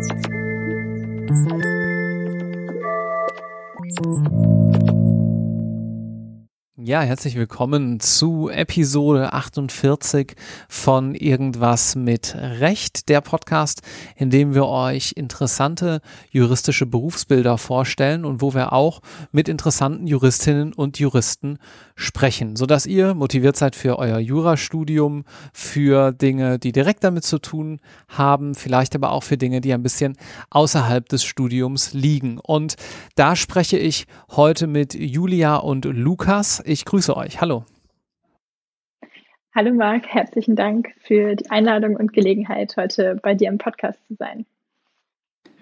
Thank you. Ja, herzlich willkommen zu Episode 48 von Irgendwas mit Recht, der Podcast, in dem wir euch interessante juristische Berufsbilder vorstellen und wo wir auch mit interessanten Juristinnen und Juristen sprechen, sodass ihr motiviert seid für euer Jurastudium, für Dinge, die direkt damit zu tun haben, vielleicht aber auch für Dinge, die ein bisschen außerhalb des Studiums liegen. Und da spreche ich heute mit Julia und Lukas. Ich grüße euch. Hallo. Hallo Marc, herzlichen Dank für die Einladung und Gelegenheit, heute bei dir im Podcast zu sein.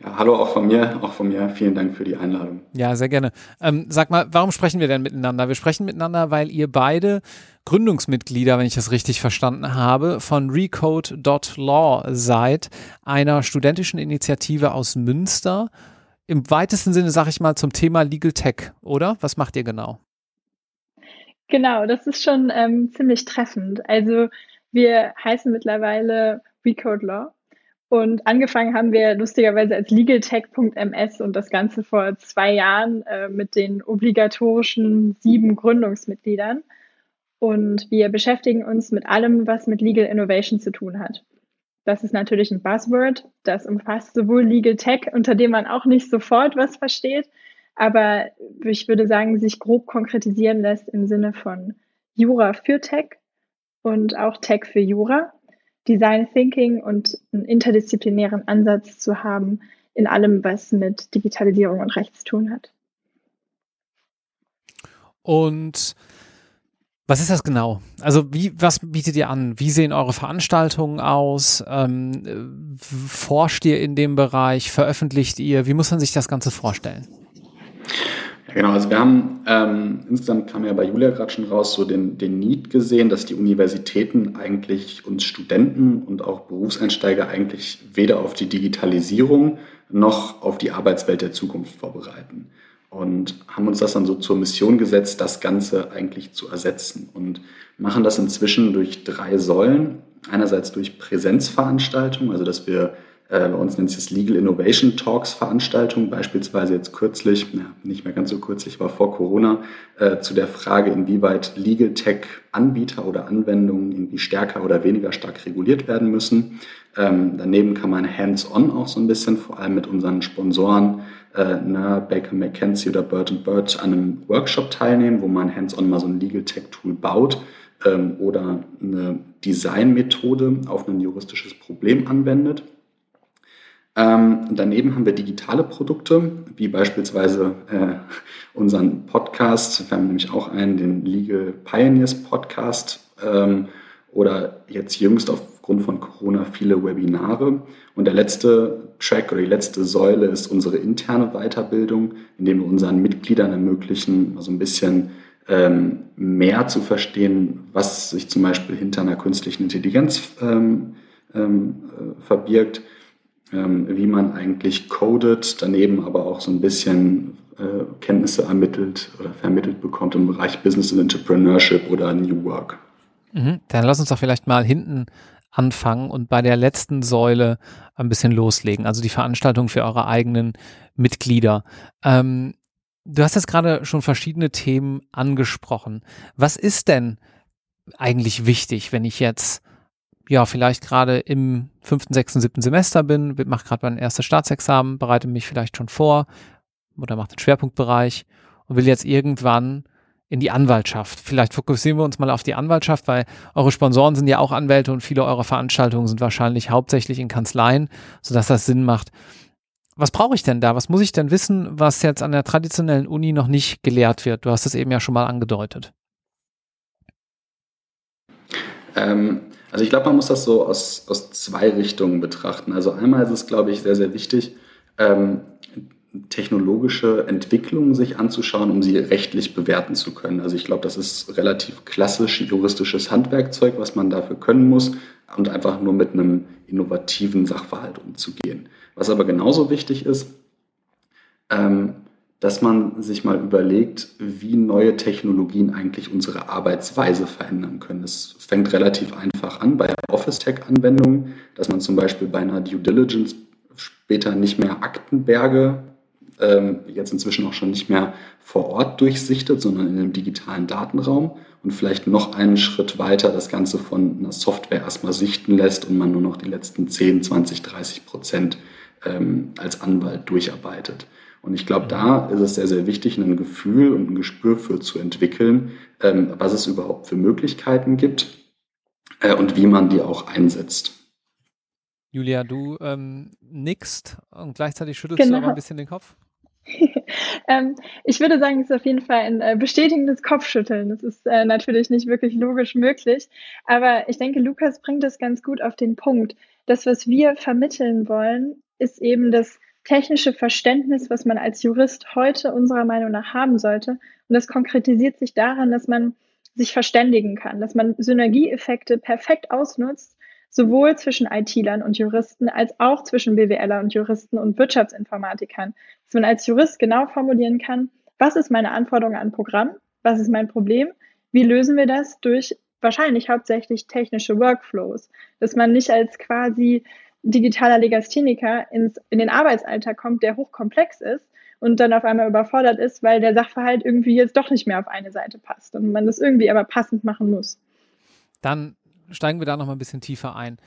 Ja, hallo auch von mir, auch von mir. Vielen Dank für die Einladung. Ja, sehr gerne. Ähm, sag mal, warum sprechen wir denn miteinander? Wir sprechen miteinander, weil ihr beide Gründungsmitglieder, wenn ich das richtig verstanden habe, von Recode.law seid, einer studentischen Initiative aus Münster. Im weitesten Sinne, sage ich mal, zum Thema Legal Tech, oder? Was macht ihr genau? Genau, das ist schon ähm, ziemlich treffend. Also wir heißen mittlerweile Recode Law und angefangen haben wir lustigerweise als legaltech.ms und das Ganze vor zwei Jahren äh, mit den obligatorischen sieben Gründungsmitgliedern. Und wir beschäftigen uns mit allem, was mit Legal Innovation zu tun hat. Das ist natürlich ein Buzzword. Das umfasst sowohl Legal Tech, unter dem man auch nicht sofort was versteht, aber ich würde sagen, sich grob konkretisieren lässt im Sinne von Jura für Tech und auch Tech für Jura. Design Thinking und einen interdisziplinären Ansatz zu haben in allem, was mit Digitalisierung und Recht zu tun hat. Und was ist das genau? Also wie, was bietet ihr an? Wie sehen eure Veranstaltungen aus? Ähm, forscht ihr in dem Bereich? Veröffentlicht ihr? Wie muss man sich das Ganze vorstellen? Genau, also wir haben ähm, insgesamt kam ja bei Julia gerade schon raus, so den, den Need gesehen, dass die Universitäten eigentlich uns Studenten und auch Berufseinsteiger eigentlich weder auf die Digitalisierung noch auf die Arbeitswelt der Zukunft vorbereiten. Und haben uns das dann so zur Mission gesetzt, das Ganze eigentlich zu ersetzen. Und machen das inzwischen durch drei Säulen. Einerseits durch Präsenzveranstaltungen, also dass wir bei uns nennt sich das Legal Innovation Talks Veranstaltung, beispielsweise jetzt kürzlich, na, nicht mehr ganz so kürzlich, war vor Corona, äh, zu der Frage, inwieweit Legal Tech Anbieter oder Anwendungen irgendwie stärker oder weniger stark reguliert werden müssen. Ähm, daneben kann man hands-on auch so ein bisschen, vor allem mit unseren Sponsoren, äh, ne, Baker McKenzie oder Bird Bird an einem Workshop teilnehmen, wo man hands-on mal so ein Legal Tech Tool baut ähm, oder eine Designmethode auf ein juristisches Problem anwendet. Ähm, daneben haben wir digitale Produkte, wie beispielsweise äh, unseren Podcast. Wir haben nämlich auch einen, den Legal Pioneers Podcast ähm, oder jetzt jüngst aufgrund von Corona viele Webinare. Und der letzte Track oder die letzte Säule ist unsere interne Weiterbildung, indem wir unseren Mitgliedern ermöglichen, so also ein bisschen ähm, mehr zu verstehen, was sich zum Beispiel hinter einer künstlichen Intelligenz ähm, ähm, äh, verbirgt wie man eigentlich codet, daneben aber auch so ein bisschen äh, Kenntnisse ermittelt oder vermittelt bekommt im Bereich Business and Entrepreneurship oder New Work. Mhm. Dann lass uns doch vielleicht mal hinten anfangen und bei der letzten Säule ein bisschen loslegen, also die Veranstaltung für eure eigenen Mitglieder. Ähm, du hast jetzt gerade schon verschiedene Themen angesprochen. Was ist denn eigentlich wichtig, wenn ich jetzt ja, vielleicht gerade im fünften, sechsten, siebten Semester bin, mache gerade mein erstes Staatsexamen, bereite mich vielleicht schon vor oder mache den Schwerpunktbereich und will jetzt irgendwann in die Anwaltschaft. Vielleicht fokussieren wir uns mal auf die Anwaltschaft, weil eure Sponsoren sind ja auch Anwälte und viele eurer Veranstaltungen sind wahrscheinlich hauptsächlich in Kanzleien, sodass das Sinn macht. Was brauche ich denn da? Was muss ich denn wissen, was jetzt an der traditionellen Uni noch nicht gelehrt wird? Du hast es eben ja schon mal angedeutet. Ähm, also ich glaube, man muss das so aus, aus zwei Richtungen betrachten. Also einmal ist es, glaube ich, sehr, sehr wichtig, ähm, technologische Entwicklungen sich anzuschauen, um sie rechtlich bewerten zu können. Also ich glaube, das ist relativ klassisch juristisches Handwerkzeug, was man dafür können muss und einfach nur mit einem innovativen Sachverhalt umzugehen. Was aber genauso wichtig ist, ähm, dass man sich mal überlegt, wie neue Technologien eigentlich unsere Arbeitsweise verändern können. Es fängt relativ einfach an bei Office-Tech-Anwendungen, dass man zum Beispiel bei einer Due Diligence später nicht mehr Aktenberge, ähm, jetzt inzwischen auch schon nicht mehr vor Ort durchsichtet, sondern in einem digitalen Datenraum und vielleicht noch einen Schritt weiter das Ganze von einer Software erstmal sichten lässt und man nur noch die letzten 10, 20, 30 Prozent ähm, als Anwalt durcharbeitet. Und ich glaube, da ist es sehr, sehr wichtig, ein Gefühl und ein Gespür für zu entwickeln, ähm, was es überhaupt für Möglichkeiten gibt äh, und wie man die auch einsetzt. Julia, du ähm, nickst und gleichzeitig schüttelst genau. du aber ein bisschen den Kopf. ähm, ich würde sagen, es ist auf jeden Fall ein äh, bestätigendes Kopfschütteln. Das ist äh, natürlich nicht wirklich logisch möglich. Aber ich denke, Lukas bringt das ganz gut auf den Punkt. Das, was wir vermitteln wollen, ist eben das technische Verständnis, was man als Jurist heute unserer Meinung nach haben sollte. Und das konkretisiert sich daran, dass man sich verständigen kann, dass man Synergieeffekte perfekt ausnutzt, sowohl zwischen IT-Lern und Juristen als auch zwischen BWLer und Juristen und Wirtschaftsinformatikern. Dass man als Jurist genau formulieren kann, was ist meine Anforderung an Programm, was ist mein Problem, wie lösen wir das durch wahrscheinlich hauptsächlich technische Workflows, dass man nicht als quasi digitaler Legastheniker ins, in den Arbeitsalltag kommt, der hochkomplex ist und dann auf einmal überfordert ist, weil der Sachverhalt irgendwie jetzt doch nicht mehr auf eine Seite passt und man das irgendwie aber passend machen muss. Dann steigen wir da noch mal ein bisschen tiefer ein.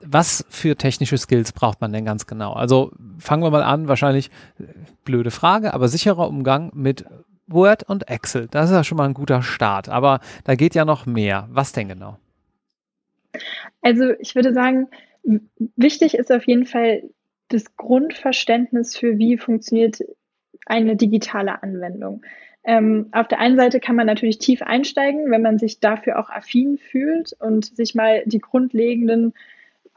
Was für technische Skills braucht man denn ganz genau? Also fangen wir mal an, wahrscheinlich äh, blöde Frage, aber sicherer Umgang mit Word und Excel. Das ist ja schon mal ein guter Start, aber da geht ja noch mehr. Was denn genau? Also ich würde sagen, Wichtig ist auf jeden Fall das Grundverständnis für, wie funktioniert eine digitale Anwendung. Ähm, auf der einen Seite kann man natürlich tief einsteigen, wenn man sich dafür auch affin fühlt und sich mal die grundlegenden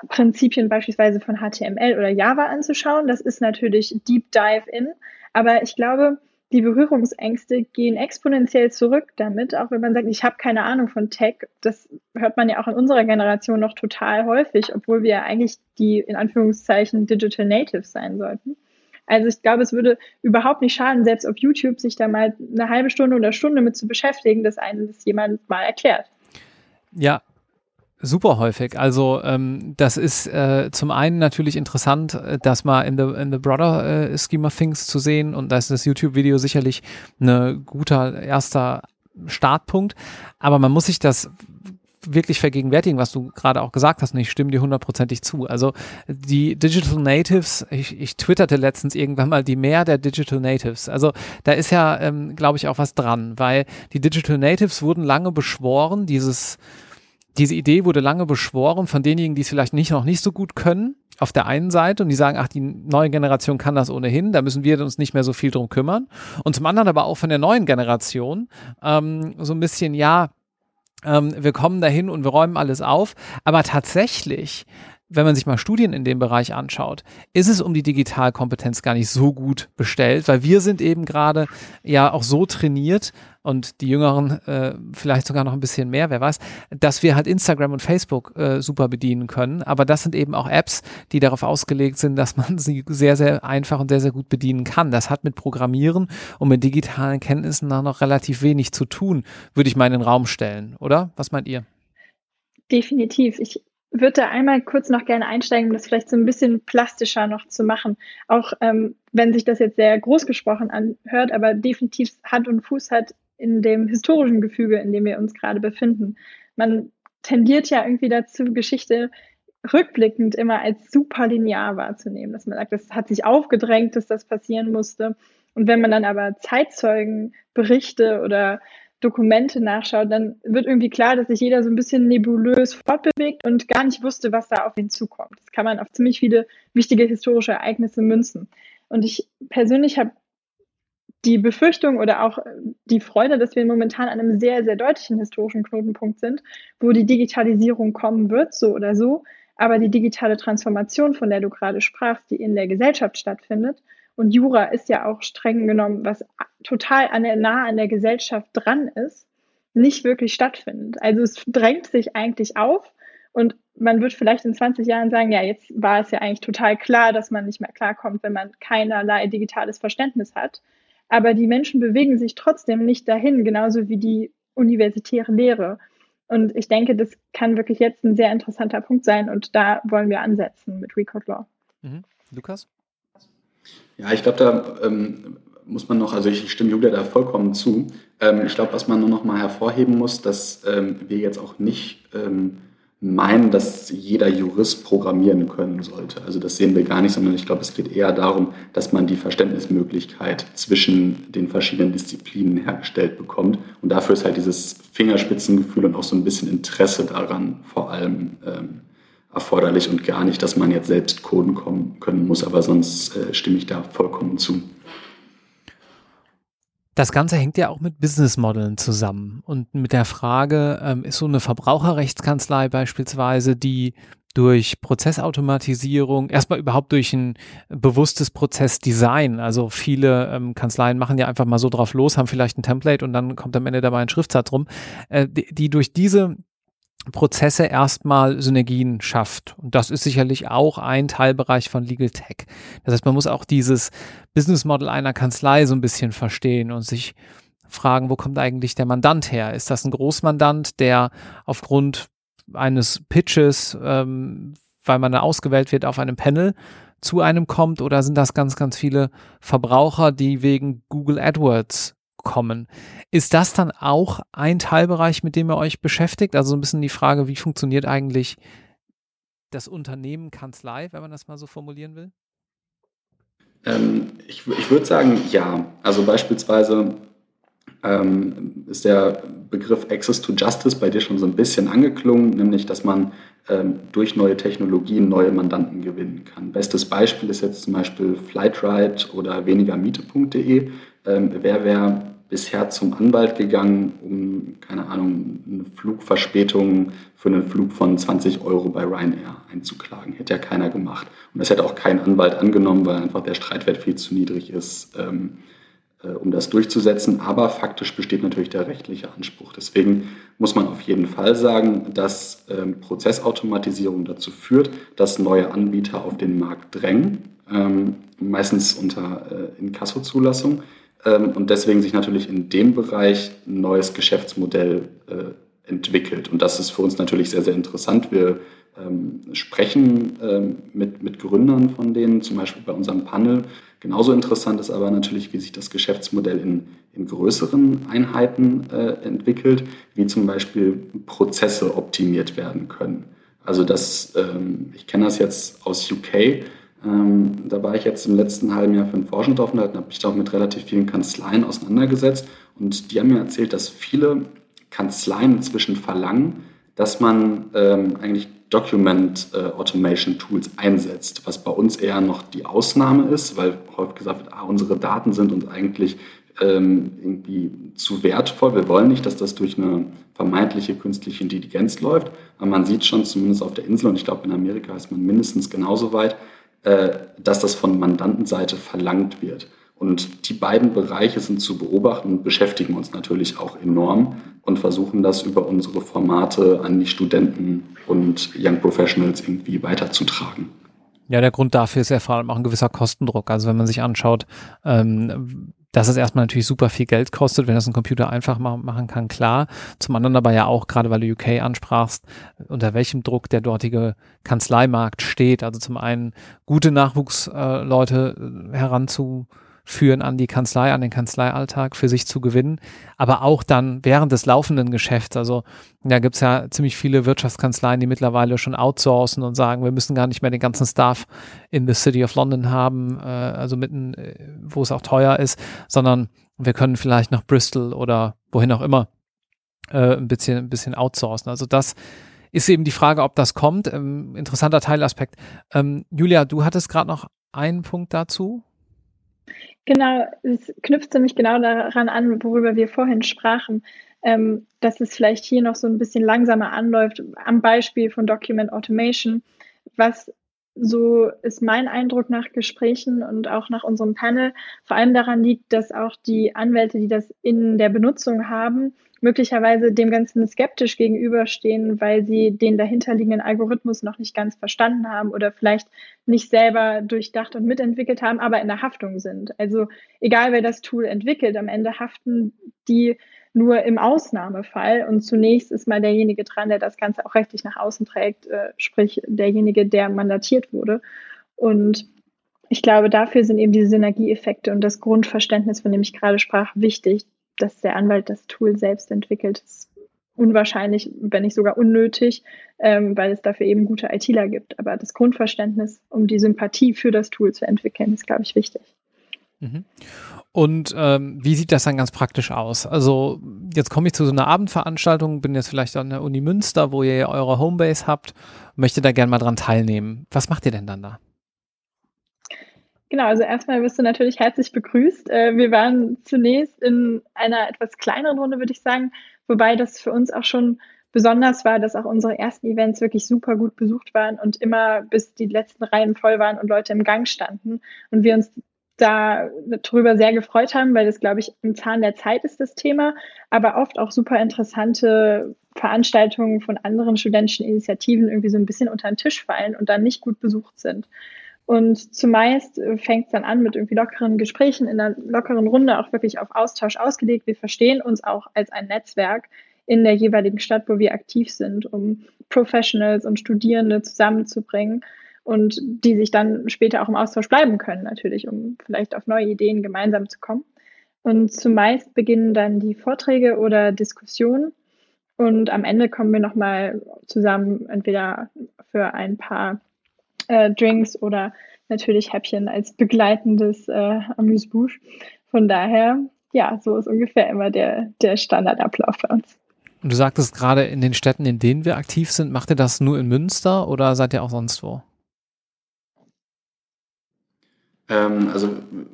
Prinzipien beispielsweise von HTML oder Java anzuschauen. Das ist natürlich Deep Dive in. Aber ich glaube, die Berührungsängste gehen exponentiell zurück damit, auch wenn man sagt, ich habe keine Ahnung von Tech. Das hört man ja auch in unserer Generation noch total häufig, obwohl wir ja eigentlich die in Anführungszeichen Digital Natives sein sollten. Also ich glaube, es würde überhaupt nicht schaden, selbst auf YouTube sich da mal eine halbe Stunde oder Stunde mit zu beschäftigen, dass einem das jemand mal erklärt. Ja, Super häufig. Also ähm, das ist äh, zum einen natürlich interessant, äh, das mal in the, in the broader äh, scheme of things zu sehen und da ist das YouTube-Video sicherlich ein guter erster Startpunkt. Aber man muss sich das wirklich vergegenwärtigen, was du gerade auch gesagt hast und ich stimme dir hundertprozentig zu. Also die Digital Natives, ich, ich twitterte letztens irgendwann mal die Mehr der Digital Natives. Also da ist ja, ähm, glaube ich, auch was dran, weil die Digital Natives wurden lange beschworen, dieses diese Idee wurde lange beschworen von denjenigen, die es vielleicht nicht noch nicht so gut können, auf der einen Seite und die sagen, ach, die neue Generation kann das ohnehin, da müssen wir uns nicht mehr so viel drum kümmern. Und zum anderen aber auch von der neuen Generation ähm, so ein bisschen, ja, ähm, wir kommen dahin und wir räumen alles auf. Aber tatsächlich wenn man sich mal Studien in dem Bereich anschaut, ist es um die Digitalkompetenz gar nicht so gut bestellt, weil wir sind eben gerade ja auch so trainiert und die Jüngeren äh, vielleicht sogar noch ein bisschen mehr, wer weiß, dass wir halt Instagram und Facebook äh, super bedienen können. Aber das sind eben auch Apps, die darauf ausgelegt sind, dass man sie sehr, sehr einfach und sehr, sehr gut bedienen kann. Das hat mit Programmieren und mit digitalen Kenntnissen noch relativ wenig zu tun, würde ich mal in den Raum stellen, oder? Was meint ihr? Definitiv. Ich würde da einmal kurz noch gerne einsteigen, um das vielleicht so ein bisschen plastischer noch zu machen. Auch ähm, wenn sich das jetzt sehr groß gesprochen anhört, aber definitiv Hand und Fuß hat in dem historischen Gefüge, in dem wir uns gerade befinden. Man tendiert ja irgendwie dazu, Geschichte rückblickend immer als super linear wahrzunehmen, dass man sagt, das hat sich aufgedrängt, dass das passieren musste. Und wenn man dann aber Zeitzeugenberichte oder Dokumente nachschaut, dann wird irgendwie klar, dass sich jeder so ein bisschen nebulös fortbewegt und gar nicht wusste, was da auf ihn zukommt. Das kann man auf ziemlich viele wichtige historische Ereignisse münzen. Und ich persönlich habe die Befürchtung oder auch die Freude, dass wir momentan an einem sehr, sehr deutlichen historischen Knotenpunkt sind, wo die Digitalisierung kommen wird, so oder so, aber die digitale Transformation, von der du gerade sprachst, die in der Gesellschaft stattfindet, und Jura ist ja auch streng genommen, was total an der, nah an der Gesellschaft dran ist, nicht wirklich stattfindet. Also es drängt sich eigentlich auf und man wird vielleicht in 20 Jahren sagen, ja, jetzt war es ja eigentlich total klar, dass man nicht mehr klarkommt, wenn man keinerlei digitales Verständnis hat. Aber die Menschen bewegen sich trotzdem nicht dahin, genauso wie die universitäre Lehre. Und ich denke, das kann wirklich jetzt ein sehr interessanter Punkt sein und da wollen wir ansetzen mit Record Law. Mhm. Lukas? Ja, ich glaube, da ähm, muss man noch, also ich stimme Julia da vollkommen zu. Ähm, ich glaube, was man nur noch mal hervorheben muss, dass ähm, wir jetzt auch nicht ähm, meinen, dass jeder Jurist programmieren können sollte. Also das sehen wir gar nicht, sondern ich glaube, es geht eher darum, dass man die Verständnismöglichkeit zwischen den verschiedenen Disziplinen hergestellt bekommt. Und dafür ist halt dieses Fingerspitzengefühl und auch so ein bisschen Interesse daran vor allem ähm, erforderlich und gar nicht, dass man jetzt selbst coden kommen, können muss, aber sonst äh, stimme ich da vollkommen zu. Das Ganze hängt ja auch mit Businessmodellen zusammen und mit der Frage, ähm, ist so eine Verbraucherrechtskanzlei beispielsweise, die durch Prozessautomatisierung, erstmal überhaupt durch ein bewusstes Prozessdesign. Also viele ähm, Kanzleien machen ja einfach mal so drauf los, haben vielleicht ein Template und dann kommt am Ende dabei ein Schriftsatz rum, äh, die, die durch diese Prozesse erstmal Synergien schafft. Und das ist sicherlich auch ein Teilbereich von Legal Tech. Das heißt, man muss auch dieses Business Model einer Kanzlei so ein bisschen verstehen und sich fragen, wo kommt eigentlich der Mandant her? Ist das ein Großmandant, der aufgrund eines Pitches, ähm, weil man da ausgewählt wird auf einem Panel, zu einem kommt oder sind das ganz, ganz viele Verbraucher, die wegen Google AdWords kommen. Ist das dann auch ein Teilbereich, mit dem ihr euch beschäftigt? Also so ein bisschen die Frage, wie funktioniert eigentlich das Unternehmen Kanzlei, wenn man das mal so formulieren will? Ähm, ich, ich würde sagen, ja. Also beispielsweise ähm, ist der Begriff Access to Justice bei dir schon so ein bisschen angeklungen, nämlich dass man ähm, durch neue Technologien neue Mandanten gewinnen kann. Bestes Beispiel ist jetzt zum Beispiel Flightride oder wenigermiete.de. Ähm, wer wäre bisher zum Anwalt gegangen, um, keine Ahnung, eine Flugverspätung für einen Flug von 20 Euro bei Ryanair einzuklagen. Hätte ja keiner gemacht. Und das hätte auch kein Anwalt angenommen, weil einfach der Streitwert viel zu niedrig ist, ähm, äh, um das durchzusetzen. Aber faktisch besteht natürlich der rechtliche Anspruch. Deswegen muss man auf jeden Fall sagen, dass ähm, Prozessautomatisierung dazu führt, dass neue Anbieter auf den Markt drängen, ähm, meistens unter äh, Inkasso-Zulassung ähm, und deswegen sich natürlich in dem Bereich ein neues Geschäftsmodell äh, entwickelt. Und das ist für uns natürlich sehr, sehr interessant. Wir ähm, sprechen ähm, mit, mit Gründern von denen, zum Beispiel bei unserem Panel. Genauso interessant ist aber natürlich, wie sich das Geschäftsmodell in, in größeren Einheiten äh, entwickelt, wie zum Beispiel Prozesse optimiert werden können. Also das, ähm, ich kenne das jetzt aus UK, ähm, da war ich jetzt im letzten halben Jahr für einen Forschungsaufenthalt und habe mich da auch mit relativ vielen Kanzleien auseinandergesetzt. Und die haben mir erzählt, dass viele Kanzleien inzwischen verlangen, dass man ähm, eigentlich Document äh, Automation Tools einsetzt, was bei uns eher noch die Ausnahme ist, weil häufig gesagt wird, ah, unsere Daten sind uns eigentlich ähm, irgendwie zu wertvoll. Wir wollen nicht, dass das durch eine vermeintliche künstliche Intelligenz läuft. Aber man sieht schon zumindest auf der Insel, und ich glaube in Amerika ist man mindestens genauso weit, dass das von Mandantenseite verlangt wird. Und die beiden Bereiche sind zu beobachten und beschäftigen uns natürlich auch enorm und versuchen das über unsere Formate an die Studenten und Young Professionals irgendwie weiterzutragen. Ja, der Grund dafür ist ja vor allem auch ein gewisser Kostendruck. Also wenn man sich anschaut, ähm, dass es erstmal natürlich super viel Geld kostet, wenn das ein Computer einfach ma machen kann, klar. Zum anderen aber ja auch, gerade weil du UK ansprachst, unter welchem Druck der dortige Kanzleimarkt steht. Also zum einen gute Nachwuchsleute äh, heranzu führen an die Kanzlei, an den Kanzleialltag für sich zu gewinnen, aber auch dann während des laufenden Geschäfts. Also da gibt's ja ziemlich viele Wirtschaftskanzleien, die mittlerweile schon outsourcen und sagen, wir müssen gar nicht mehr den ganzen Staff in the City of London haben, äh, also mitten, äh, wo es auch teuer ist, sondern wir können vielleicht nach Bristol oder wohin auch immer äh, ein bisschen, ein bisschen outsourcen. Also das ist eben die Frage, ob das kommt. Ähm, interessanter Teilaspekt. Ähm, Julia, du hattest gerade noch einen Punkt dazu. Genau, es knüpft nämlich genau daran an, worüber wir vorhin sprachen, ähm, dass es vielleicht hier noch so ein bisschen langsamer anläuft, am Beispiel von Document Automation, was so ist mein Eindruck nach Gesprächen und auch nach unserem Panel, vor allem daran liegt, dass auch die Anwälte, die das in der Benutzung haben, möglicherweise dem Ganzen skeptisch gegenüberstehen, weil sie den dahinterliegenden Algorithmus noch nicht ganz verstanden haben oder vielleicht nicht selber durchdacht und mitentwickelt haben, aber in der Haftung sind. Also egal wer das Tool entwickelt, am Ende haften die nur im Ausnahmefall und zunächst ist mal derjenige dran, der das Ganze auch rechtlich nach außen trägt, äh, sprich derjenige, der mandatiert wurde. Und ich glaube, dafür sind eben diese Synergieeffekte und das Grundverständnis, von dem ich gerade sprach, wichtig, dass der Anwalt das Tool selbst entwickelt. Ist unwahrscheinlich, wenn nicht sogar unnötig, ähm, weil es dafür eben gute ITler gibt. Aber das Grundverständnis, um die Sympathie für das Tool zu entwickeln, ist, glaube ich, wichtig. Mhm. Und ähm, wie sieht das dann ganz praktisch aus? Also jetzt komme ich zu so einer Abendveranstaltung, bin jetzt vielleicht an der Uni Münster, wo ihr eure Homebase habt, möchte da gerne mal dran teilnehmen. Was macht ihr denn dann da? Genau, also erstmal wirst du natürlich herzlich begrüßt. Äh, wir waren zunächst in einer etwas kleineren Runde, würde ich sagen, wobei das für uns auch schon besonders war, dass auch unsere ersten Events wirklich super gut besucht waren und immer bis die letzten Reihen voll waren und Leute im Gang standen und wir uns da darüber sehr gefreut haben, weil das, glaube ich, im Zahn der Zeit ist das Thema, aber oft auch super interessante Veranstaltungen von anderen studentischen Initiativen irgendwie so ein bisschen unter den Tisch fallen und dann nicht gut besucht sind. Und zumeist äh, fängt es dann an mit irgendwie lockeren Gesprächen in einer lockeren Runde, auch wirklich auf Austausch ausgelegt. Wir verstehen uns auch als ein Netzwerk in der jeweiligen Stadt, wo wir aktiv sind, um Professionals und Studierende zusammenzubringen und die sich dann später auch im Austausch bleiben können, natürlich, um vielleicht auf neue Ideen gemeinsam zu kommen. Und zumeist beginnen dann die Vorträge oder Diskussionen. Und am Ende kommen wir nochmal zusammen, entweder für ein paar äh, Drinks oder natürlich Häppchen als begleitendes äh, Amuse-Bouche. Von daher, ja, so ist ungefähr immer der, der Standardablauf bei uns. Und du sagtest gerade in den Städten, in denen wir aktiv sind, macht ihr das nur in Münster oder seid ihr auch sonst wo? Ähm, also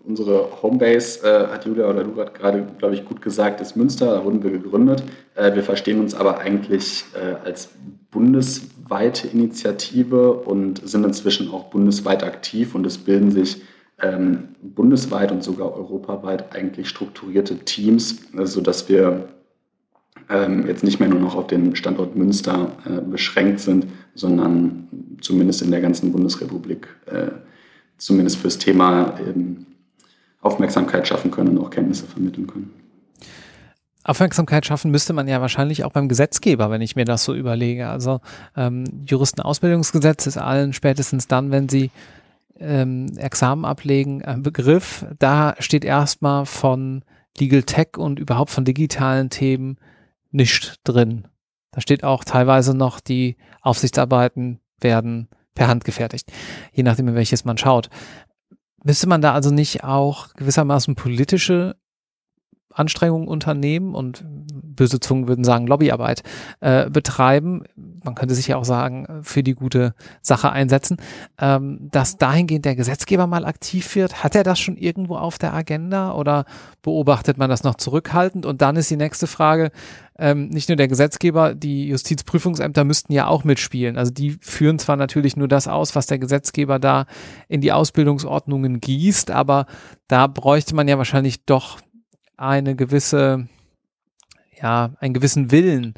unsere Homebase, äh, hat Julia oder du gerade, glaube ich, gut gesagt, ist Münster, da wurden wir gegründet. Äh, wir verstehen uns aber eigentlich äh, als bundesweite Initiative und sind inzwischen auch bundesweit aktiv und es bilden sich ähm, bundesweit und sogar europaweit eigentlich strukturierte Teams, sodass wir ähm, jetzt nicht mehr nur noch auf den Standort Münster äh, beschränkt sind, sondern zumindest in der ganzen Bundesrepublik äh, zumindest fürs Thema ähm, Aufmerksamkeit schaffen können und auch Kenntnisse vermitteln können. Aufmerksamkeit schaffen müsste man ja wahrscheinlich auch beim Gesetzgeber, wenn ich mir das so überlege. Also ähm, Juristenausbildungsgesetz ist allen spätestens dann, wenn sie ähm, Examen ablegen, ein Begriff. Da steht erstmal von Legal Tech und überhaupt von digitalen Themen nicht drin. Da steht auch teilweise noch, die Aufsichtsarbeiten werden per Hand gefertigt, je nachdem, in welches man schaut. Müsste man da also nicht auch gewissermaßen politische Anstrengungen unternehmen und böse Zungen würden sagen Lobbyarbeit äh, betreiben. Man könnte sich ja auch sagen, für die gute Sache einsetzen, ähm, dass dahingehend der Gesetzgeber mal aktiv wird. Hat er das schon irgendwo auf der Agenda oder beobachtet man das noch zurückhaltend? Und dann ist die nächste Frage, ähm, nicht nur der Gesetzgeber, die Justizprüfungsämter müssten ja auch mitspielen. Also die führen zwar natürlich nur das aus, was der Gesetzgeber da in die Ausbildungsordnungen gießt, aber da bräuchte man ja wahrscheinlich doch eine gewisse, ja, einen gewissen Willen,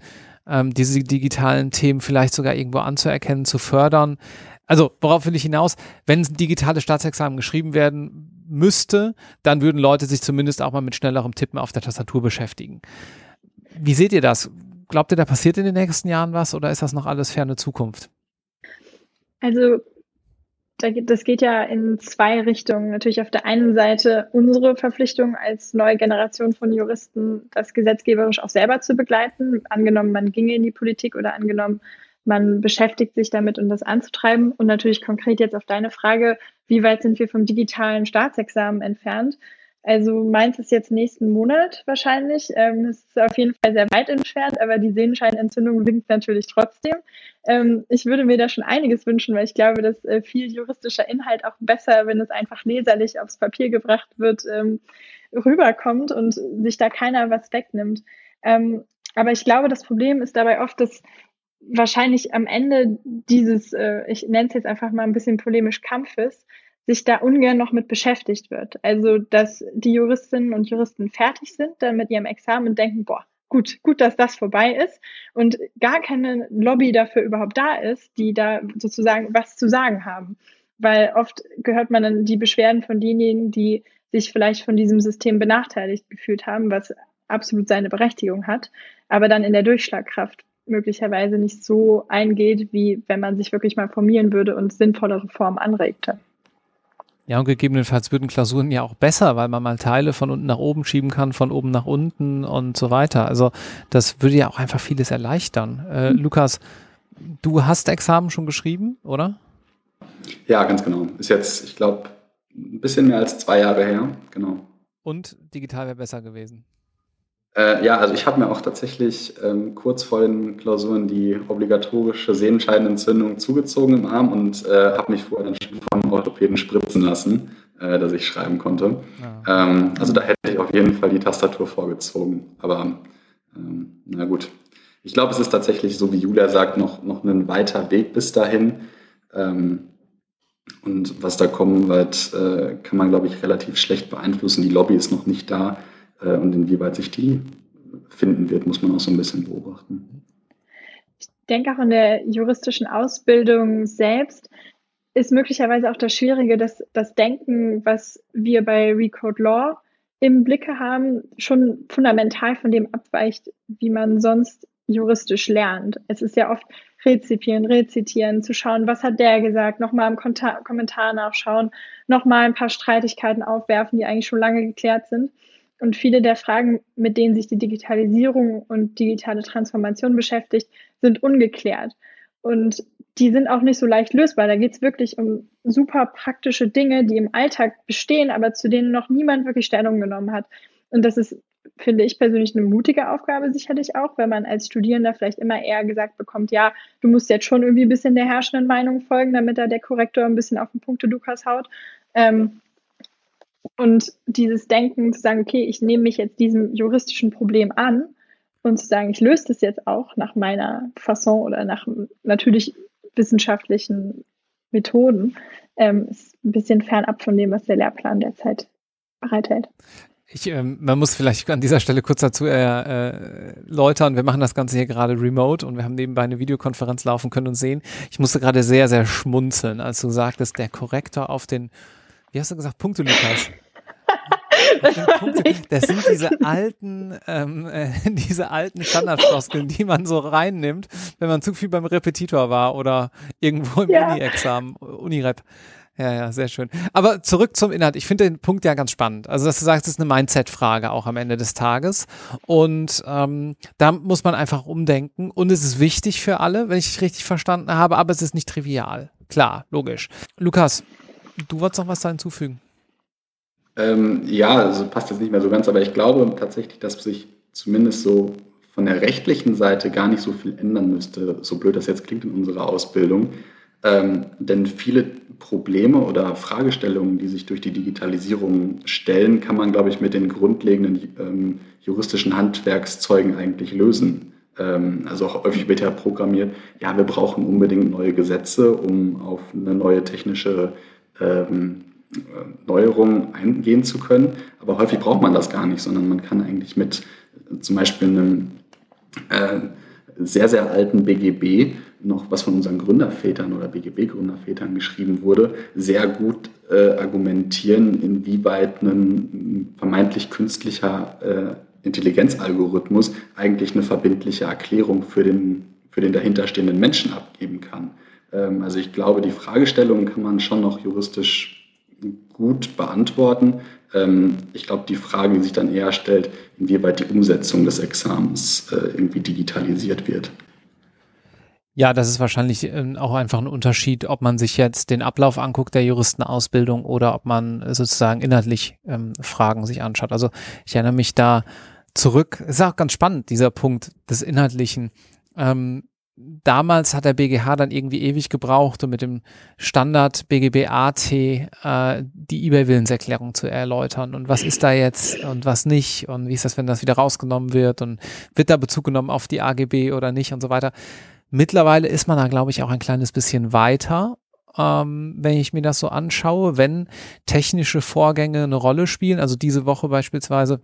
ähm, diese digitalen Themen vielleicht sogar irgendwo anzuerkennen, zu fördern. Also, worauf will ich hinaus? Wenn digitale Staatsexamen geschrieben werden müsste, dann würden Leute sich zumindest auch mal mit schnellerem Tippen auf der Tastatur beschäftigen. Wie seht ihr das? Glaubt ihr, da passiert in den nächsten Jahren was oder ist das noch alles ferne Zukunft? Also das geht ja in zwei Richtungen. Natürlich auf der einen Seite unsere Verpflichtung als neue Generation von Juristen, das gesetzgeberisch auch selber zu begleiten. Angenommen, man ginge in die Politik oder angenommen, man beschäftigt sich damit, um das anzutreiben. Und natürlich konkret jetzt auf deine Frage, wie weit sind wir vom digitalen Staatsexamen entfernt? Also meins ist jetzt nächsten Monat wahrscheinlich. Ähm, es ist auf jeden Fall sehr weit entfernt, aber die Sehenscheinentzündung winkt natürlich trotzdem. Ähm, ich würde mir da schon einiges wünschen, weil ich glaube, dass äh, viel juristischer Inhalt auch besser, wenn es einfach leserlich aufs Papier gebracht wird, ähm, rüberkommt und sich da keiner was wegnimmt. Ähm, aber ich glaube, das Problem ist dabei oft, dass wahrscheinlich am Ende dieses, äh, ich nenne es jetzt einfach mal ein bisschen polemisch Kampfes, sich da ungern noch mit beschäftigt wird. Also, dass die Juristinnen und Juristen fertig sind dann mit ihrem Examen und denken, boah, gut, gut, dass das vorbei ist und gar keine Lobby dafür überhaupt da ist, die da sozusagen was zu sagen haben. Weil oft gehört man dann die Beschwerden von denjenigen, die sich vielleicht von diesem System benachteiligt gefühlt haben, was absolut seine Berechtigung hat, aber dann in der Durchschlagkraft möglicherweise nicht so eingeht, wie wenn man sich wirklich mal formieren würde und sinnvolle Reformen anregte. Ja, und gegebenenfalls würden Klausuren ja auch besser, weil man mal Teile von unten nach oben schieben kann, von oben nach unten und so weiter. Also das würde ja auch einfach vieles erleichtern. Äh, mhm. Lukas, du hast Examen schon geschrieben, oder? Ja, ganz genau. Ist jetzt, ich glaube, ein bisschen mehr als zwei Jahre her, genau. Und digital wäre besser gewesen. Äh, ja, also ich habe mir auch tatsächlich ähm, kurz vor den Klausuren die obligatorische Sehenscheidenentzündung zugezogen im Arm und äh, habe mich vorher dann schon vom Orthopäden spritzen lassen, äh, dass ich schreiben konnte. Ja. Ähm, also da hätte ich auf jeden Fall die Tastatur vorgezogen. Aber ähm, na gut. Ich glaube, es ist tatsächlich, so wie Julia sagt, noch, noch ein weiter Weg bis dahin. Ähm, und was da kommen wird, äh, kann man, glaube ich, relativ schlecht beeinflussen. Die Lobby ist noch nicht da. Äh, und inwieweit sich die finden wird, muss man auch so ein bisschen beobachten. Ich denke auch in der juristischen Ausbildung selbst ist möglicherweise auch das Schwierige, dass das Denken, was wir bei Recode Law im Blicke haben, schon fundamental von dem abweicht, wie man sonst juristisch lernt. Es ist ja oft rezipieren, rezitieren, zu schauen, was hat der gesagt, nochmal im Kommentar nachschauen, nochmal ein paar Streitigkeiten aufwerfen, die eigentlich schon lange geklärt sind. Und viele der Fragen, mit denen sich die Digitalisierung und digitale Transformation beschäftigt, sind ungeklärt. Und die sind auch nicht so leicht lösbar. Da geht es wirklich um super praktische Dinge, die im Alltag bestehen, aber zu denen noch niemand wirklich Stellung genommen hat. Und das ist, finde ich persönlich, eine mutige Aufgabe sicherlich auch, wenn man als Studierender vielleicht immer eher gesagt bekommt, ja, du musst jetzt schon irgendwie ein bisschen der herrschenden Meinung folgen, damit da der Korrektor ein bisschen auf den Punkte Lukas haut. Ähm, und dieses Denken zu sagen, okay, ich nehme mich jetzt diesem juristischen Problem an und zu sagen, ich löse das jetzt auch nach meiner Fasson oder nach natürlich wissenschaftlichen Methoden, ähm, ist ein bisschen fernab von dem, was der Lehrplan derzeit bereithält. Ich, ähm, man muss vielleicht an dieser Stelle kurz dazu erläutern, äh, wir machen das Ganze hier gerade remote und wir haben nebenbei eine Videokonferenz laufen können und sehen. Ich musste gerade sehr, sehr schmunzeln, als du sagtest, der Korrektor auf den, wie hast du gesagt, Punkte, Lukas? das sind diese alten, ähm, äh, diese alten Standardfloskeln, die man so reinnimmt, wenn man zu viel beim Repetitor war oder irgendwo im ja. Uni-Examen, Unirep. Ja, ja, sehr schön. Aber zurück zum Inhalt. Ich finde den Punkt ja ganz spannend. Also, dass du sagst, es ist eine Mindset-Frage auch am Ende des Tages. Und ähm, da muss man einfach umdenken. Und es ist wichtig für alle, wenn ich richtig verstanden habe, aber es ist nicht trivial. Klar, logisch. Lukas, du wolltest noch was da hinzufügen? Ähm, ja, also passt jetzt nicht mehr so ganz, aber ich glaube tatsächlich, dass sich zumindest so von der rechtlichen Seite gar nicht so viel ändern müsste, so blöd das jetzt klingt in unserer Ausbildung. Ähm, denn viele Probleme oder Fragestellungen, die sich durch die Digitalisierung stellen, kann man, glaube ich, mit den grundlegenden ähm, juristischen Handwerkszeugen eigentlich lösen. Ähm, also auch häufig wird ja programmiert, ja, wir brauchen unbedingt neue Gesetze, um auf eine neue technische ähm, Neuerungen eingehen zu können. Aber häufig braucht man das gar nicht, sondern man kann eigentlich mit zum Beispiel einem äh, sehr, sehr alten BGB, noch was von unseren Gründervätern oder BGB-Gründervätern geschrieben wurde, sehr gut äh, argumentieren, inwieweit ein vermeintlich künstlicher äh, Intelligenzalgorithmus eigentlich eine verbindliche Erklärung für den, für den dahinterstehenden Menschen abgeben kann. Ähm, also ich glaube, die Fragestellungen kann man schon noch juristisch gut beantworten. Ähm, ich glaube, die Frage, die sich dann eher stellt, inwieweit die Umsetzung des Examens äh, irgendwie digitalisiert wird. Ja, das ist wahrscheinlich ähm, auch einfach ein Unterschied, ob man sich jetzt den Ablauf anguckt der Juristenausbildung oder ob man sozusagen inhaltlich ähm, Fragen sich anschaut. Also ich erinnere mich da zurück, ist auch ganz spannend, dieser Punkt des Inhaltlichen. Ähm, damals hat der BGH dann irgendwie ewig gebraucht, um mit dem Standard BGB AT äh, die eBay-Willenserklärung zu erläutern. Und was ist da jetzt und was nicht? Und wie ist das, wenn das wieder rausgenommen wird? Und wird da Bezug genommen auf die AGB oder nicht und so weiter? Mittlerweile ist man da, glaube ich, auch ein kleines bisschen weiter. Ähm, wenn ich mir das so anschaue, wenn technische Vorgänge eine Rolle spielen, also diese Woche beispielsweise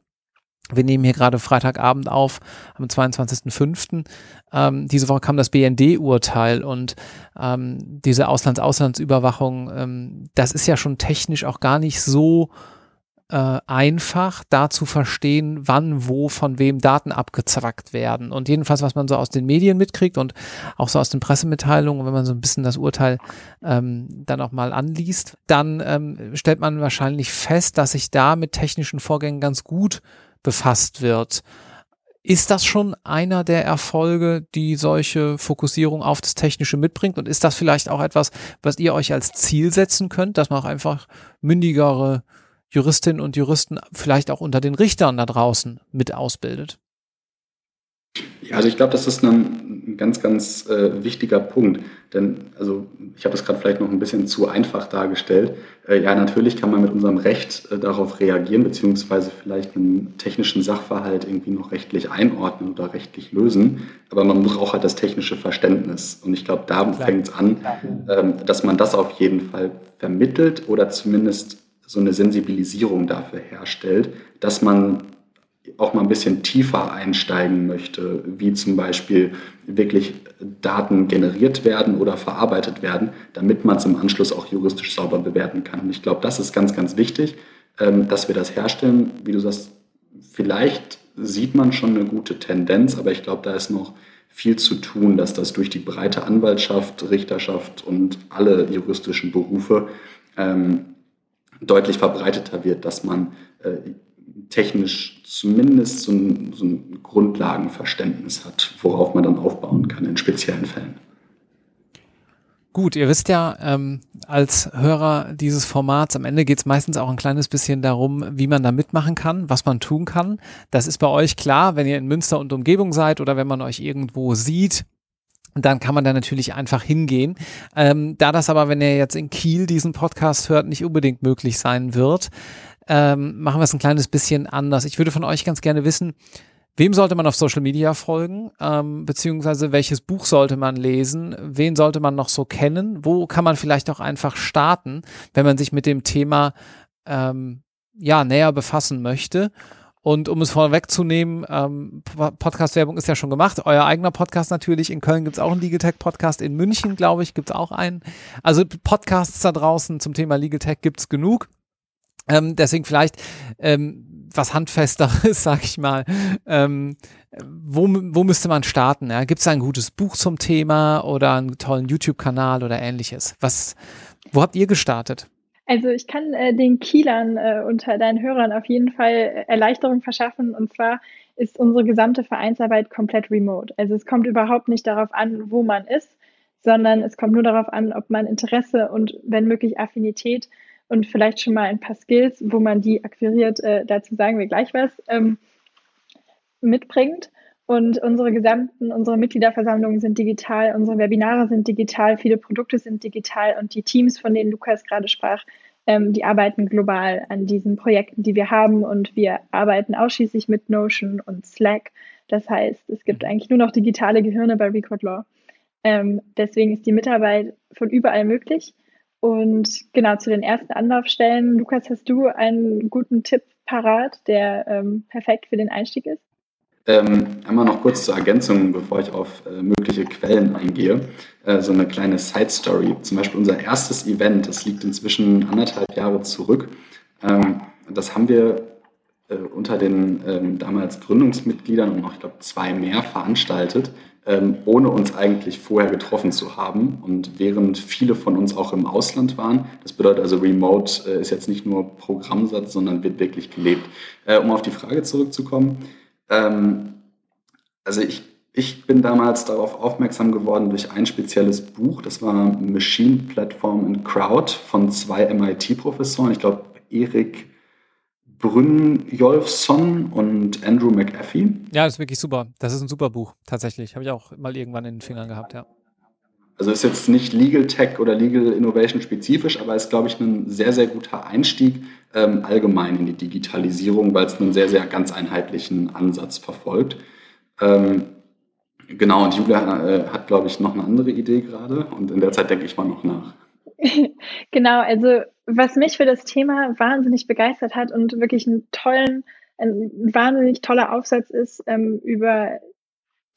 wir nehmen hier gerade Freitagabend auf, am 22.05. Ähm, diese Woche kam das BND-Urteil und ähm, diese Auslands-Auslandsüberwachung, ähm, das ist ja schon technisch auch gar nicht so äh, einfach, da zu verstehen, wann, wo, von wem Daten abgezwackt werden. Und jedenfalls, was man so aus den Medien mitkriegt und auch so aus den Pressemitteilungen, wenn man so ein bisschen das Urteil ähm, dann auch mal anliest, dann ähm, stellt man wahrscheinlich fest, dass sich da mit technischen Vorgängen ganz gut befasst wird. Ist das schon einer der Erfolge, die solche Fokussierung auf das Technische mitbringt? Und ist das vielleicht auch etwas, was ihr euch als Ziel setzen könnt, dass man auch einfach mündigere Juristinnen und Juristen vielleicht auch unter den Richtern da draußen mit ausbildet? Ja, also ich glaube, das ist ein, ganz, ganz äh, wichtiger Punkt. Denn, also ich habe es gerade vielleicht noch ein bisschen zu einfach dargestellt. Äh, ja, natürlich kann man mit unserem Recht äh, darauf reagieren, beziehungsweise vielleicht einen technischen Sachverhalt irgendwie noch rechtlich einordnen oder rechtlich lösen. Aber man braucht halt das technische Verständnis. Und ich glaube, da fängt es an, ähm, dass man das auf jeden Fall vermittelt oder zumindest so eine Sensibilisierung dafür herstellt, dass man auch mal ein bisschen tiefer einsteigen möchte, wie zum Beispiel wirklich Daten generiert werden oder verarbeitet werden, damit man es im Anschluss auch juristisch sauber bewerten kann. Und ich glaube, das ist ganz, ganz wichtig, ähm, dass wir das herstellen. Wie du sagst, vielleicht sieht man schon eine gute Tendenz, aber ich glaube, da ist noch viel zu tun, dass das durch die breite Anwaltschaft, Richterschaft und alle juristischen Berufe ähm, deutlich verbreiteter wird, dass man äh, technisch zumindest so ein, so ein Grundlagenverständnis hat, worauf man dann aufbauen kann in speziellen Fällen. Gut, ihr wisst ja, ähm, als Hörer dieses Formats, am Ende geht es meistens auch ein kleines bisschen darum, wie man da mitmachen kann, was man tun kann. Das ist bei euch klar, wenn ihr in Münster und Umgebung seid oder wenn man euch irgendwo sieht, dann kann man da natürlich einfach hingehen. Ähm, da das aber, wenn ihr jetzt in Kiel diesen Podcast hört, nicht unbedingt möglich sein wird, ähm, machen wir es ein kleines bisschen anders. Ich würde von euch ganz gerne wissen, wem sollte man auf Social Media folgen, ähm, beziehungsweise welches Buch sollte man lesen, wen sollte man noch so kennen, wo kann man vielleicht auch einfach starten, wenn man sich mit dem Thema ähm, ja näher befassen möchte. Und um es vorwegzunehmen, ähm, Podcast-Werbung ist ja schon gemacht. Euer eigener Podcast natürlich. In Köln gibt es auch einen Legal Tech Podcast. In München, glaube ich, gibt es auch einen. Also Podcasts da draußen zum Thema Legal Tech gibt es genug. Ähm, deswegen vielleicht ähm, was handfesteres, sag ich mal. Ähm, wo, wo müsste man starten? Ja? Gibt es ein gutes Buch zum Thema oder einen tollen YouTube-Kanal oder ähnliches? Was, wo habt ihr gestartet? Also ich kann äh, den Kielern äh, unter deinen Hörern auf jeden Fall Erleichterung verschaffen. Und zwar ist unsere gesamte Vereinsarbeit komplett remote. Also es kommt überhaupt nicht darauf an, wo man ist, sondern es kommt nur darauf an, ob man Interesse und wenn möglich Affinität und vielleicht schon mal ein paar Skills, wo man die akquiriert, äh, dazu sagen wir gleich was, ähm, mitbringt. Und unsere gesamten, unsere Mitgliederversammlungen sind digital, unsere Webinare sind digital, viele Produkte sind digital und die Teams, von denen Lukas gerade sprach, ähm, die arbeiten global an diesen Projekten, die wir haben und wir arbeiten ausschließlich mit Notion und Slack. Das heißt, es gibt eigentlich nur noch digitale Gehirne bei Record Law. Ähm, deswegen ist die Mitarbeit von überall möglich. Und genau zu den ersten Anlaufstellen. Lukas, hast du einen guten Tipp parat, der ähm, perfekt für den Einstieg ist? Ähm, einmal noch kurz zur Ergänzung, bevor ich auf äh, mögliche Quellen eingehe. Äh, so eine kleine Side Story. Zum Beispiel unser erstes Event, das liegt inzwischen anderthalb Jahre zurück. Ähm, das haben wir äh, unter den ähm, damals Gründungsmitgliedern und noch, ich glaube, zwei mehr veranstaltet ähm, ohne uns eigentlich vorher getroffen zu haben. Und während viele von uns auch im Ausland waren, das bedeutet also Remote äh, ist jetzt nicht nur Programmsatz, sondern wird wirklich gelebt. Äh, um auf die Frage zurückzukommen, ähm, also ich, ich bin damals darauf aufmerksam geworden durch ein spezielles Buch, das war Machine Platform and Crowd von zwei MIT-Professoren, ich glaube Erik Brynjolfsson und Andrew McAfee. Ja, das ist wirklich super. Das ist ein super Buch, tatsächlich. Habe ich auch mal irgendwann in den Fingern gehabt, ja. Also ist jetzt nicht Legal Tech oder Legal Innovation spezifisch, aber ist, glaube ich, ein sehr, sehr guter Einstieg ähm, allgemein in die Digitalisierung, weil es einen sehr, sehr ganz einheitlichen Ansatz verfolgt. Ähm, genau, und Julia äh, hat, glaube ich, noch eine andere Idee gerade und in der Zeit denke ich mal noch nach. genau, also was mich für das Thema wahnsinnig begeistert hat und wirklich einen tollen, ein wahnsinnig toller Aufsatz ist ähm, über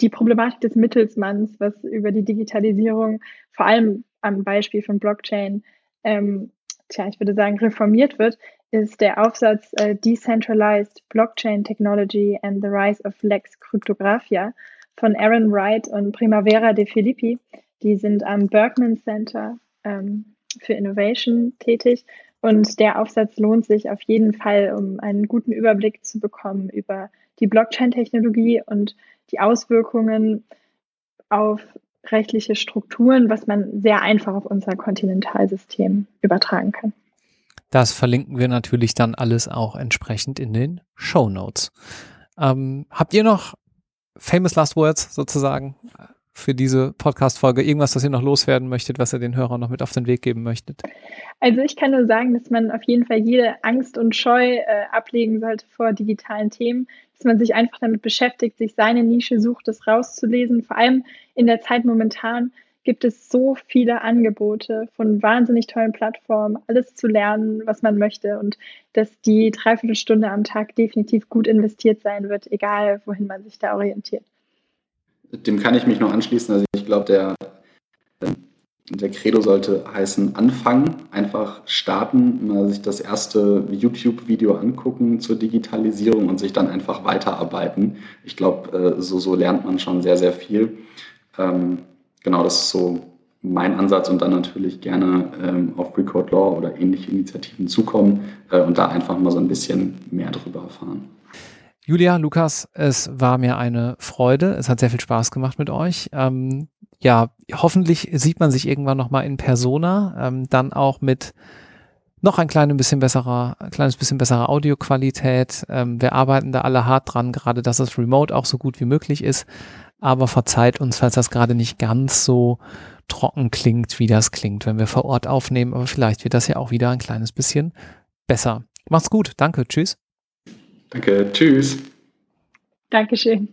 die Problematik des Mittelsmanns, was über die Digitalisierung, vor allem am Beispiel von Blockchain, ähm, tja, ich würde sagen, reformiert wird, ist der Aufsatz äh, Decentralized Blockchain Technology and the Rise of Lex Cryptographia von Aaron Wright und Primavera de Filippi. Die sind am Berkman Center ähm, für Innovation tätig. Und der Aufsatz lohnt sich auf jeden Fall, um einen guten Überblick zu bekommen über die Blockchain-Technologie und die Auswirkungen auf rechtliche Strukturen, was man sehr einfach auf unser Kontinentalsystem übertragen kann. Das verlinken wir natürlich dann alles auch entsprechend in den Show Notes. Ähm, habt ihr noch famous last words sozusagen für diese Podcast-Folge? Irgendwas, was ihr noch loswerden möchtet, was ihr den Hörern noch mit auf den Weg geben möchtet? Also ich kann nur sagen, dass man auf jeden Fall jede Angst und Scheu äh, ablegen sollte vor digitalen Themen, dass man sich einfach damit beschäftigt, sich seine Nische sucht, das rauszulesen. Vor allem in der Zeit momentan gibt es so viele Angebote von wahnsinnig tollen Plattformen, alles zu lernen, was man möchte und dass die Dreiviertelstunde am Tag definitiv gut investiert sein wird, egal wohin man sich da orientiert. Dem kann ich mich noch anschließen. Also ich glaube, der, der Credo sollte heißen anfangen, einfach starten, mal sich das erste YouTube-Video angucken zur Digitalisierung und sich dann einfach weiterarbeiten. Ich glaube, äh, so, so lernt man schon sehr, sehr viel. Ähm, genau, das ist so mein Ansatz und dann natürlich gerne ähm, auf Record Law oder ähnliche Initiativen zukommen äh, und da einfach mal so ein bisschen mehr drüber erfahren. Julia, Lukas, es war mir eine Freude. Es hat sehr viel Spaß gemacht mit euch. Ähm, ja, hoffentlich sieht man sich irgendwann nochmal in Persona, ähm, dann auch mit noch ein kleines bisschen besserer, ein kleines bisschen besserer Audioqualität. Ähm, wir arbeiten da alle hart dran, gerade dass es remote auch so gut wie möglich ist. Aber verzeiht uns, falls das gerade nicht ganz so trocken klingt, wie das klingt, wenn wir vor Ort aufnehmen. Aber vielleicht wird das ja auch wieder ein kleines bisschen besser. Macht's gut. Danke. Tschüss. Danke, tschüss. Dankeschön.